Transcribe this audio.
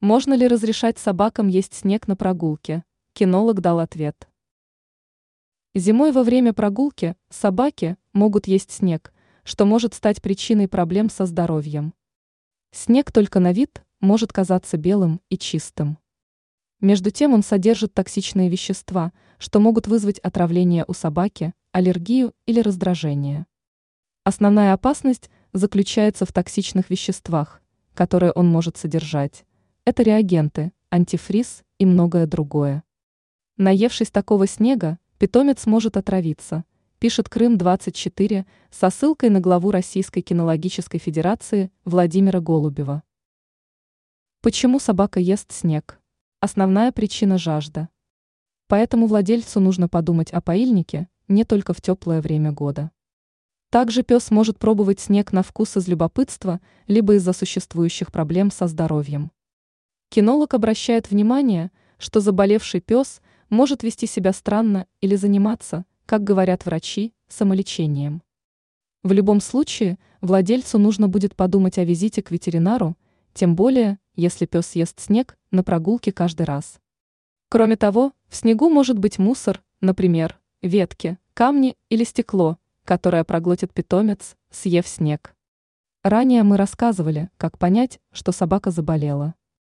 Можно ли разрешать собакам есть снег на прогулке? Кинолог дал ответ. Зимой во время прогулки собаки могут есть снег, что может стать причиной проблем со здоровьем. Снег только на вид может казаться белым и чистым. Между тем он содержит токсичные вещества, что могут вызвать отравление у собаки, аллергию или раздражение. Основная опасность заключается в токсичных веществах, которые он может содержать. Это реагенты, антифриз и многое другое. Наевшись такого снега, питомец может отравиться, пишет Крым-24 со ссылкой на главу Российской кинологической федерации Владимира Голубева. Почему собака ест снег? Основная причина – жажда. Поэтому владельцу нужно подумать о поильнике не только в теплое время года. Также пес может пробовать снег на вкус из любопытства, либо из-за существующих проблем со здоровьем. Кинолог обращает внимание, что заболевший пес может вести себя странно или заниматься, как говорят врачи, самолечением. В любом случае, владельцу нужно будет подумать о визите к ветеринару, тем более, если пес ест снег на прогулке каждый раз. Кроме того, в снегу может быть мусор, например, ветки, камни или стекло, которое проглотит питомец, съев снег. Ранее мы рассказывали, как понять, что собака заболела.